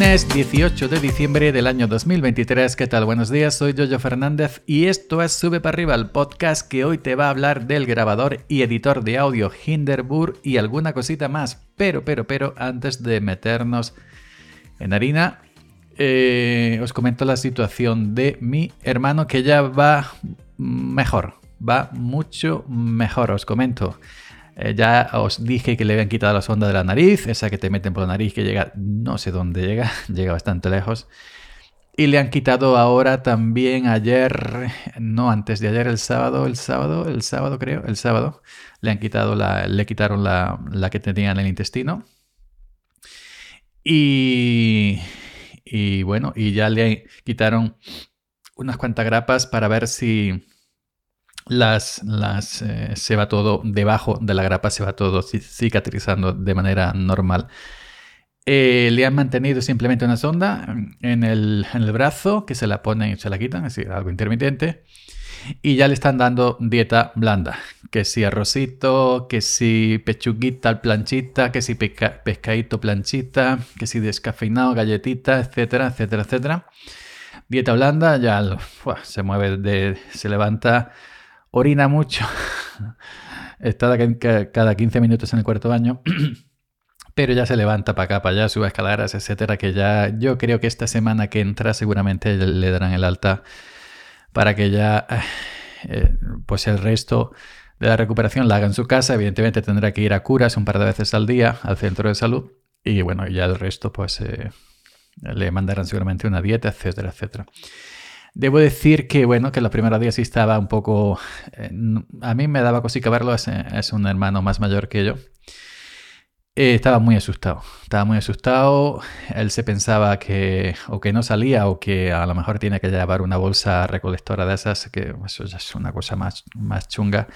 Lunes 18 de diciembre del año 2023, ¿qué tal? Buenos días, soy Jojo Fernández y esto es Sube para arriba, el podcast que hoy te va a hablar del grabador y editor de audio Hinderburg y alguna cosita más. Pero, pero, pero, antes de meternos en harina, eh, os comento la situación de mi hermano que ya va mejor, va mucho mejor, os comento. Eh, ya os dije que le habían quitado la sonda de la nariz, esa que te meten por la nariz que llega, no sé dónde llega, llega bastante lejos. Y le han quitado ahora también ayer, no antes de ayer, el sábado, el sábado, el sábado creo, el sábado, le han quitado la, le quitaron la, la que tenía en el intestino. Y, y bueno, y ya le quitaron unas cuantas grapas para ver si, las, las eh, se va todo debajo de la grapa, se va todo cicatrizando de manera normal. Eh, le han mantenido simplemente una sonda en el, en el, brazo que se la ponen y se la quitan, es decir, algo intermitente. Y ya le están dando dieta blanda, que si arrocito, que si pechuguita planchita, que si pescadito planchita, que si descafeinado galletita, etcétera, etcétera, etcétera. Dieta blanda, ya se mueve, de, se levanta orina mucho, está cada 15 minutos en el cuarto baño, pero ya se levanta para acá, para allá, sube escaleras, etcétera, que ya yo creo que esta semana que entra seguramente le darán el alta para que ya eh, pues el resto de la recuperación la haga en su casa. Evidentemente tendrá que ir a curas un par de veces al día al centro de salud y bueno, ya el resto pues eh, le mandarán seguramente una dieta, etcétera, etcétera. Debo decir que, bueno, que la primera día sí estaba un poco... Eh, a mí me daba cosica verlo, es, es, un hermano más mayor que yo. Eh, estaba muy asustado, estaba muy asustado. Él se pensaba que o que no salía o que a lo mejor tiene que llevar una bolsa recolectora de esas, que eso ya es una cosa más, más chunga.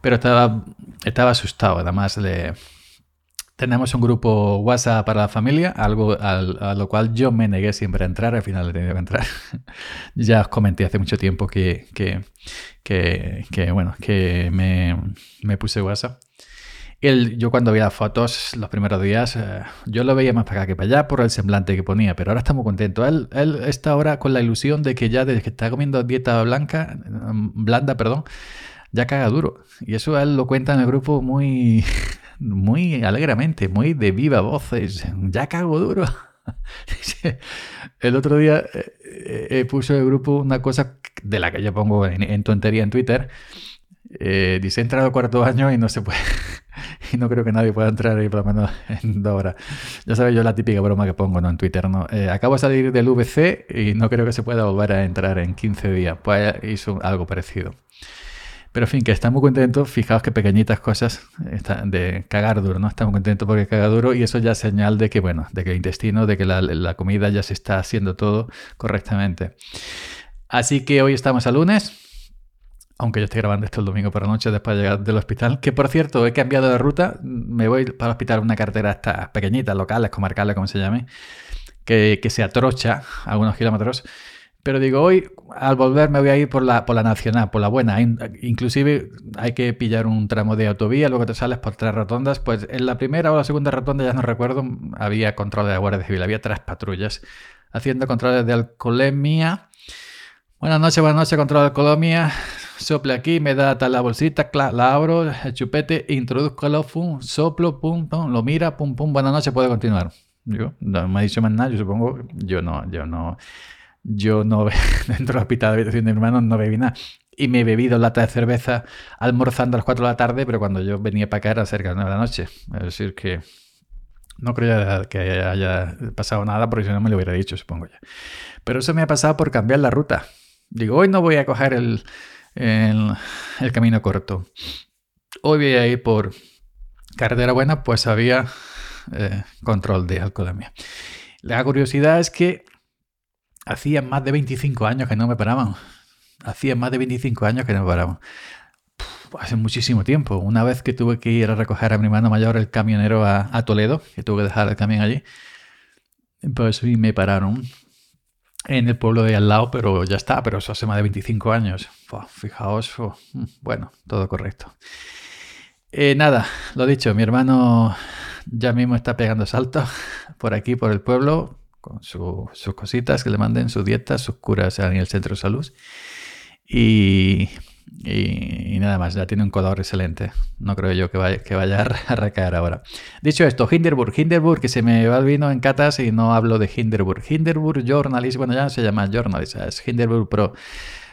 Pero estaba, estaba asustado, además le tenemos un grupo WhatsApp para la familia, algo a lo cual yo me negué siempre a entrar, al final he tenido que entrar. ya os comenté hace mucho tiempo que, que, bueno, que me, puse WhatsApp. El, yo cuando veía fotos los primeros días, eh, yo lo veía más para acá que para allá por el semblante que ponía, pero ahora está muy contento. Él, él está ahora con la ilusión de que ya desde que está comiendo dieta blanca, mm, blanda, perdón, ya caga duro. Y eso él lo cuenta en el grupo muy, muy alegremente, muy de viva voz. Ya cago duro. El otro día eh, eh, eh, puso el grupo una cosa de la que yo pongo en, tontería en Twitter. dice, he entrado cuarto año y no se puede. y no creo que nadie pueda entrar ahí por lo menos en dos horas. Ya sabes yo la típica broma que pongo ¿no? en Twitter. ¿no? acabo de salir del VC y no creo que se pueda volver a entrar en 15 días. Pues hizo algo parecido. Pero en fin, que está muy contento. Fijaos que pequeñitas cosas de cagar duro, ¿no? Está muy contento porque caga duro y eso ya es señal de que, bueno, de que el intestino, de que la, comida ya se está haciendo todo correctamente. Así que hoy estamos a lunes aunque yo estoy grabando esto el domingo por la noche después de llegar del hospital, que por cierto he cambiado de ruta, me voy para el hospital una cartera esta pequeñita, locales, comarcales, como se llame, que, que se atrocha algunos kilómetros pero digo, hoy al volver me voy a ir por la, por la nacional, por la buena. Inclusive hay que pillar un tramo de autovía, luego te sales por tres rotondas. Pues en la primera o la segunda rotonda, ya no recuerdo, había control de la Guardia Civil, había tres patrullas haciendo controles de alcoholemia. Buenas noches, buenas noches, control de alcoholemia. Sople aquí, me da tal la bolsita, la abro, el chupete, introduzco el pum, soplo, pum, lo mira, pum, pum, buenas noches, puede continuar. Yo, no me ha dicho más nada, yo supongo, yo no, yo no yo no, dentro del hospital de habitación de mi hermano, no bebí nada. Y me he bebido lata de cerveza almorzando a las 4 de la tarde, pero cuando yo venía para acá era cerca de las 9 de la noche. Es decir, que no creo que haya pasado nada, porque si no me lo hubiera dicho, supongo ya. Pero eso me ha pasado por cambiar la ruta. Digo, hoy no voy a coger el, el, camino corto. Hoy voy a ir por carretera buena, pues había eh, control de alcoholemia. La curiosidad es que Hacía más de 25 años que no me paraban. Hacía más de 25 años que no me paraban. hace muchísimo tiempo. Una vez que tuve que ir a recoger a mi hermano mayor, el camionero, a, Toledo, que tuve que dejar el camión allí, pues sí me pararon en el pueblo de al lado, pero ya está, pero eso hace más de 25 años. fijaos, bueno, todo correcto. Eh, nada, lo dicho, mi hermano ya mismo está pegando saltos por aquí, por el pueblo con sus cositas que le manden, su dieta, sus curas en el centro de salud. Y, y, nada más, ya tiene un color excelente. No creo yo que vaya, que vaya a recaer ahora. Dicho esto, Hinderburg, Hinderburg, que se me va el vino en catas y no hablo de Hinderburg. Hinderburg Journalist, bueno, ya no se llama Journalist, es Hinderburg Pro.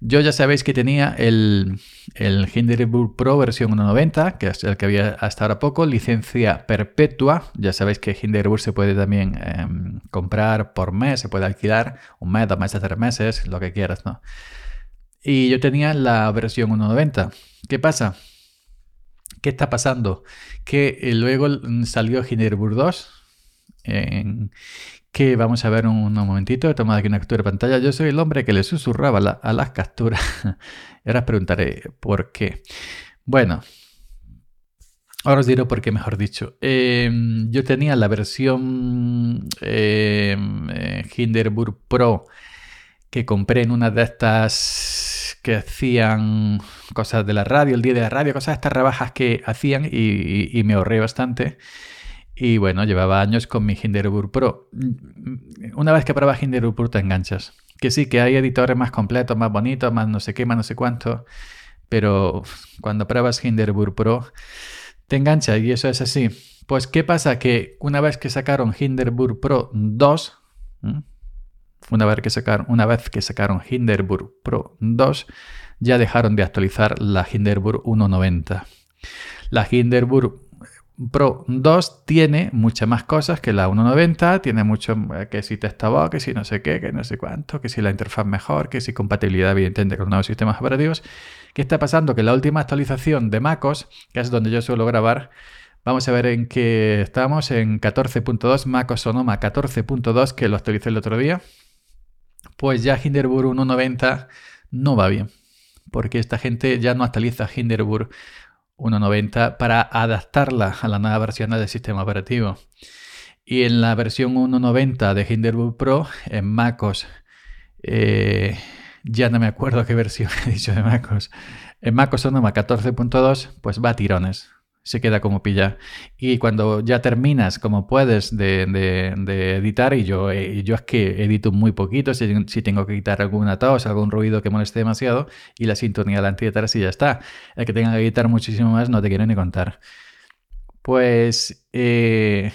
Yo ya sabéis que tenía el, el Hinderburg Pro versión 1.90, que es el que había hasta ahora poco, licencia perpetua. Ya sabéis que Hinderburg se puede también em, comprar por mes, se puede alquilar un mes, dos meses, tres meses, lo que quieras, ¿no? Y yo tenía la versión 1.90. ¿Qué pasa? ¿Qué está pasando? Que eh, luego salió Hinderburg 2, que vamos a ver un, momentito, he tomado aquí una captura de pantalla. Yo soy el hombre que le susurraba a las capturas. ahora os preguntaré por qué. Bueno, ahora os diré por qué, mejor dicho. Em, yo tenía la versión em, eh, Hinderburg Pro que compré en una de estas que hacían cosas de la radio, el día de la radio, cosas de estas rebajas que hacían y, me ahorré bastante. Y bueno, llevaba años con mi Hinderburg Pro. Una vez que pruebas Hinderburg Pro te enganchas. Que sí, que hay editores más completos, más bonitos, más no sé qué, más no sé cuánto. Pero cuando pruebas Hinderburg Pro te engancha y eso es así. Pues ¿qué pasa? Que una vez que sacaron Hinderburg Pro 2, una vez que sacaron, una vez que sacaron Hinderburg Pro 2, ya dejaron de actualizar la Hinderburg 1.90. La Hinderburg Pro 2 tiene muchas más cosas que la 1.90, tiene mucho eh, que si testaba, que si no sé qué, que no sé cuánto, que si la interfaz mejor, que si compatibilidad evidente con nuevos sistemas operativos. ¿Qué está pasando? Que la última actualización de MacOS, que es donde yo suelo grabar, Vamos a ver en qué estamos, en 14.2, MacOS Sonoma 14.2, que lo actualicé el otro día pues ya Hinderburg 1.90 no va bien, porque esta gente ya no actualiza Hinderburg 1.90 para adaptarla a la nueva versión del sistema operativo. Y en la versión 1.90 de Hinderburg Pro, en MacOS, eh, ya no me acuerdo qué versión he dicho de MacOS, en MacOS Sonoma 14.2, pues va a tirones se queda como pilla. Y cuando ya terminas como puedes de, editar, y yo, eh, yo es que edito muy poquito, si, si, tengo que quitar alguna tos, algún ruido que moleste demasiado, y la sintonía la antidetar y ya está. El que tenga que editar muchísimo más no te quiero ni contar. Pues eh,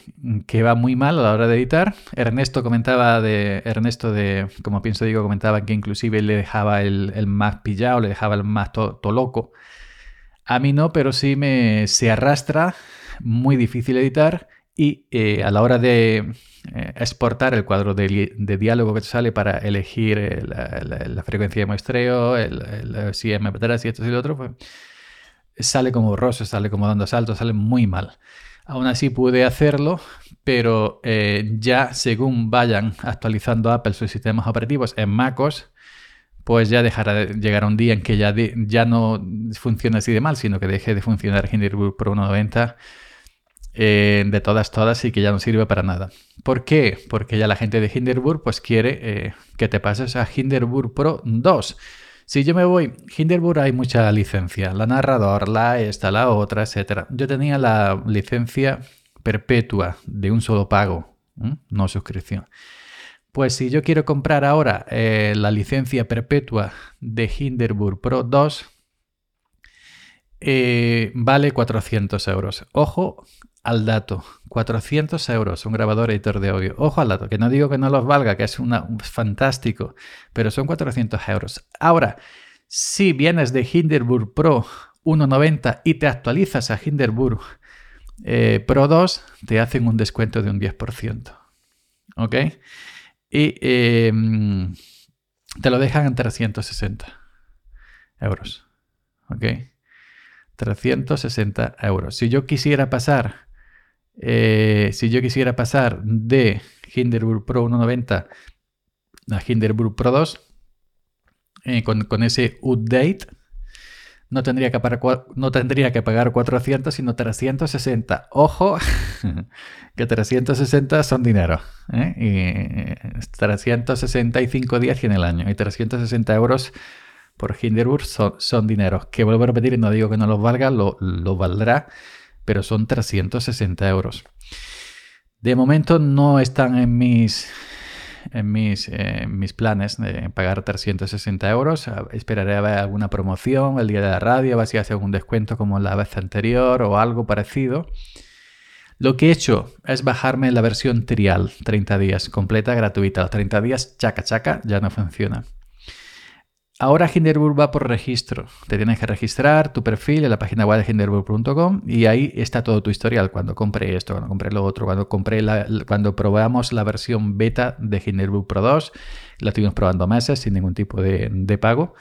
que va muy mal a la hora de editar. Ernesto comentaba de. Ernesto de. Como pienso digo, comentaba que inclusive le dejaba el, el más pillado, le dejaba el más to, loco. A mí no, pero sí me se arrastra, muy difícil editar y eh, a la hora de eh, exportar el cuadro de, diálogo que sale para elegir eh, la, frecuencia de muestreo, el, el, si MP3 y esto y lo otro, pues, sale como borroso, sale como dando saltos, sale muy mal. Aún así pude hacerlo, pero ya según vayan actualizando Apple sus sistemas operativos en MacOS, pues ya dejará de llegar un día en que ya, ya no funcione así de mal, sino que deje de funcionar Hinderburg Pro 1.90 eh, de todas, todas y que ya no sirve para nada. ¿Por qué? Porque ya la gente de Hinderburg pues quiere eh, que te pases a Hinderburg Pro 2. Si yo me voy, Hinderburg hay mucha licencia, la narrador, la esta, la otra, etc. Yo tenía la licencia perpetua de un solo pago, no suscripción. Pues si yo quiero comprar ahora eh, la licencia perpetua de Hinderburg Pro 2, eh, vale 400 euros. Ojo al dato, 400 euros, un grabador editor de audio. Ojo al dato, que no digo que no los valga, que es una, fantástico, pero son 400 euros. Ahora, si vienes de Hinderburg Pro 1.90 y te actualizas a Hinderburg eh, Pro 2, te hacen un descuento de un 10%. ¿Ok? Y em, te lo dejan en 360 euros. ¿Ok? 360 euros. Si yo quisiera pasar, eh, si yo quisiera pasar de Hinderburg Pro 1.90 a Hinderburg Pro 2, eh, con, con, ese update, no tendría que pagar, no tendría que pagar 400, sino 360. Ojo, que 360 son dinero. ¿eh? Y 365 días en el año. Y 360 euros por Hinderburg son, dinero. Que vuelvo a repetir, y no digo que no los valga, lo, lo valdrá, pero son 360 euros. De momento no están en mis en mis, mis planes de pagar 360 euros. Esperaré a ver alguna promoción el día de la radio, a ver hace algún descuento como la vez anterior o algo parecido. Lo que he hecho es bajarme la versión trial, 30 días, completa, gratuita. Los 30 días, chaca chaca, ya no funciona. Ahora Hinderburg va por registro. Te tienes que registrar tu perfil en la página web de hinderburg.com y ahí está todo tu historial. Cuando compré esto, cuando compré lo otro, cuando compré cuando probamos la versión beta de Hinderburg Pro 2, la estuvimos probando meses sin ningún tipo de, pago.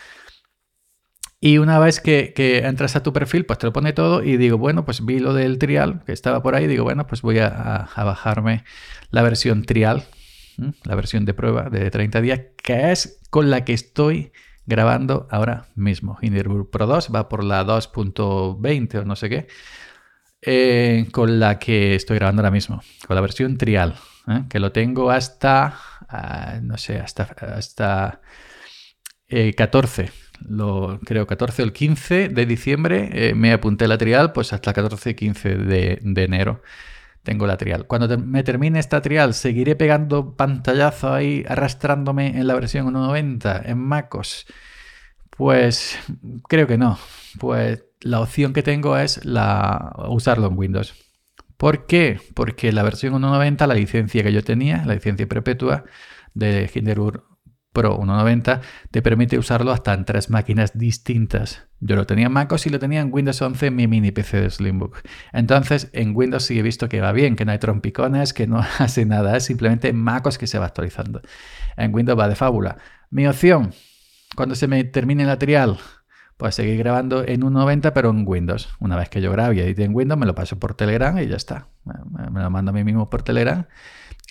Y una vez que, entras a tu perfil, pues te lo pone todo y digo, bueno, pues vi lo del trial que estaba por ahí, digo, bueno, pues voy a, bajarme la versión trial, la versión de prueba de 30 días, que es con la que estoy grabando ahora mismo. Hindenburg Pro 2 va por la 2.20 o no sé qué, eh, con la que estoy grabando ahora mismo, con la versión trial, ¿eh? que lo tengo hasta, ah, no sé, hasta, hasta 14. Eh, lo, creo 14 o el 15 de diciembre me apunté la trial, pues hasta el 14 y 15 de, de enero tengo la trial. Cuando me termine esta trial, ¿seguiré pegando pantallazo ahí, arrastrándome en la versión 1.90 en MacOS? Pues creo que no. Pues la opción que tengo es la, usarlo en Windows. ¿Por qué? Porque la versión 1.90, la licencia que yo tenía, la licencia perpetua de Hinderburg Pro 1.90 te permite usarlo hasta en tres máquinas distintas. Yo lo tenía en MacOS y lo tenía en Windows 11 en mi mini PC de Slimbook. Entonces, en Windows sí he visto que va bien, que no hay trompicones, que no hace nada, es simplemente MacOS que se va actualizando. En Windows va de fábula. Mi opción, cuando se me termine la trial, pues seguir grabando en 1.90 pero en Windows. Una vez que yo grabe y edite en Windows, me lo paso por Telegram y ya está. Me lo mando a mí mismo por Telegram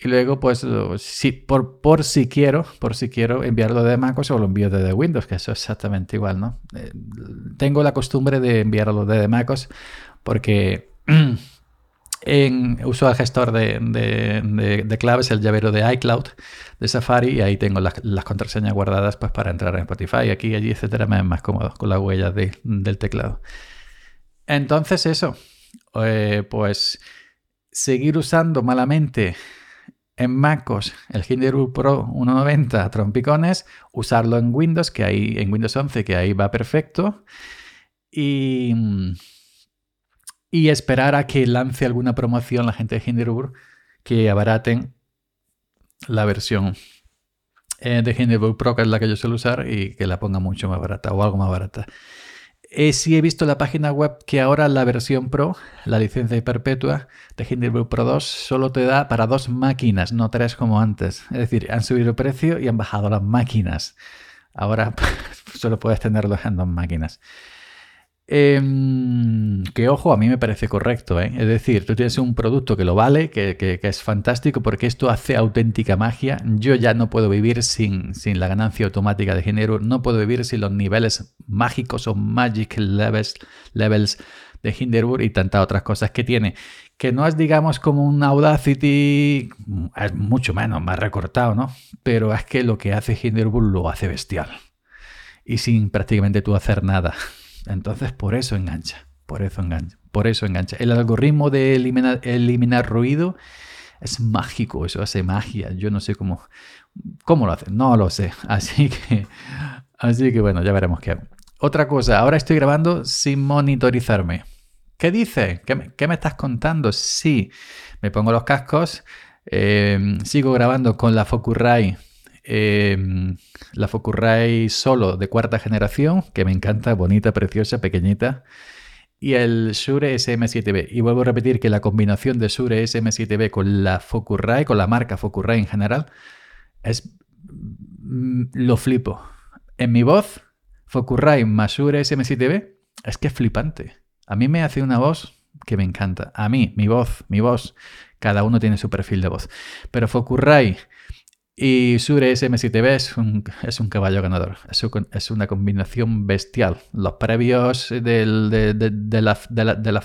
y luego, pues, si, por, por si quiero, por si quiero enviarlo de MacOS o lo envío desde Windows, que eso es exactamente igual, ¿no? Eh, tengo la costumbre de enviarlo desde MacOS porque uso el gestor de, claves, el llavero de iCloud de Safari, y ahí tengo las, contraseñas guardadas pues, para entrar en Spotify, aquí, allí, etcétera, me es más cómodo con la huella del teclado. Entonces, eso, eh, pues seguir usando malamente en MacOS el Hinderburg Pro 1.90 trompicones, usarlo en Windows, que ahí, en Windows 11, que ahí va perfecto, y, y esperar a que lance alguna promoción la gente de Hinderburg que abaraten la versión eh, de Hinderburg Pro, que es la que yo suelo usar, y que la ponga mucho más barata o algo más barata. Eh, sí he visto la página web que ahora la versión Pro, la licencia perpetua de Hindenburg Pro 2, solo te da para dos máquinas, no tres como antes. Es decir, han subido el precio y han bajado las máquinas. Ahora solo puedes tenerlo en dos máquinas. Em, que ojo, a mí me parece correcto. ¿eh? Es decir, tú tienes un producto que lo vale, que, es fantástico, porque esto hace auténtica magia. Yo ya no puedo vivir sin, la ganancia automática de género, no puedo vivir sin los niveles mágicos o magic levels, levels de Hinderburg y tantas otras cosas que tiene. Que no es, digamos, como un Audacity, es mucho menos, más recortado, ¿no? Pero es que lo que hace Hinderburg lo hace bestial. Y sin prácticamente tú hacer nada. Entonces, por eso engancha, por eso engancha, por eso engancha. El algoritmo de eliminar, ruido es mágico, eso hace magia. Yo no sé cómo, cómo lo hace, no lo sé. Así que, así que bueno, ya veremos qué. Otra cosa, ahora estoy grabando sin monitorizarme. ¿Qué dice? ¿Qué me, estás contando? Sí, me pongo los cascos, eh, sigo grabando con la Focusrite Em, la Focusrite Solo de cuarta generación, que me encanta, bonita, preciosa, pequeñita. Y el Shure SM7B. Y vuelvo a repetir que la combinación de Shure SM7B con la Focusrite, con la marca Focusrite en general, es... Mm, lo flipo. En mi voz, Focusrite más Shure SM7B, es que es flipante. A mí me hace una voz que me encanta. A mí, mi voz, mi voz. Cada uno tiene su perfil de voz. Pero Focusrite y Shure SM7B es un, caballo ganador. Es, una combinación bestial. Los previos de, de, de, la,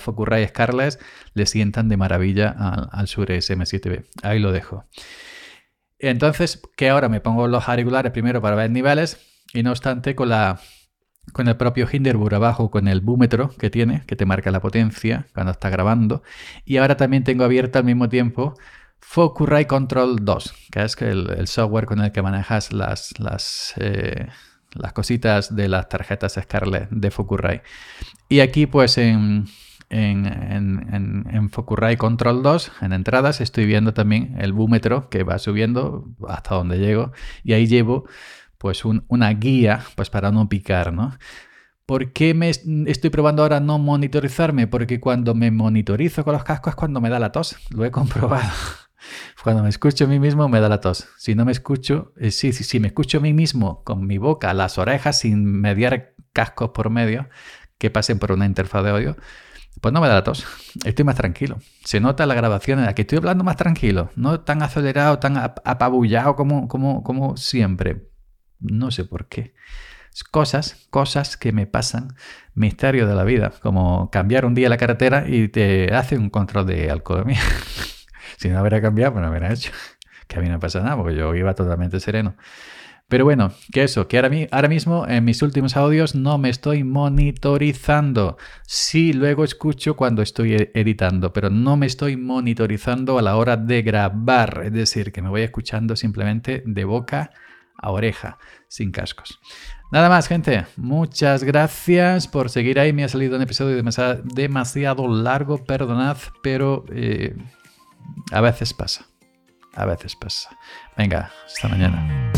Scarlett le sientan de maravilla al, Shure SM7B. Ahí lo dejo. Entonces, que ahora me pongo los auriculares primero para ver niveles y no obstante con la con el propio Hinderburg abajo, con el búmetro que tiene, que te marca la potencia cuando está grabando. Y ahora también tengo abierta al mismo tiempo Focusrite Control 2, que es el, el software con el que manejas las, las, eh, las cositas de las tarjetas Scarlett de Focusrite. Y aquí pues en, en, en, Focusrite Control 2, en entradas, estoy viendo también el búmetro que va subiendo hasta donde llego y ahí llevo pues una guía pues para no picar, ¿no? ¿Por qué me estoy probando ahora no monitorizarme? Porque cuando me monitorizo con los cascos es cuando me da la tos. Lo he comprobado. Cuando me escucho a mí mismo me da la tos. Si no me escucho, eh, sí, sí, si me escucho a mí mismo con mi boca, las orejas, sin mediar cascos por medio que pasen por una interfaz de audio, pues no me da la tos. Estoy más tranquilo. Se nota la grabación en la que estoy hablando más tranquilo. No tan acelerado, tan apabullado como, como, como siempre. No sé por qué. Cosas, cosas que me pasan, misterio de la vida, como cambiar un día la carretera y te hace un control de alcoholemia. si no hubiera cambiado, pues no hubiera hecho. Que a mí no pasa nada, porque yo iba totalmente sereno. Pero bueno, que eso, que ahora, mismo en mis últimos audios no me estoy monitorizando. Sí, luego escucho cuando estoy e-, editando, pero no me estoy monitorizando a la hora de grabar. Es decir, que me voy escuchando simplemente de boca a oreja, sin cascos. Nada más, gente. Muchas gracias por seguir ahí. Me ha salido un episodio demasiado, largo, perdonad, pero eh, a veces pasa. A veces pasa. Venga, hasta mañana.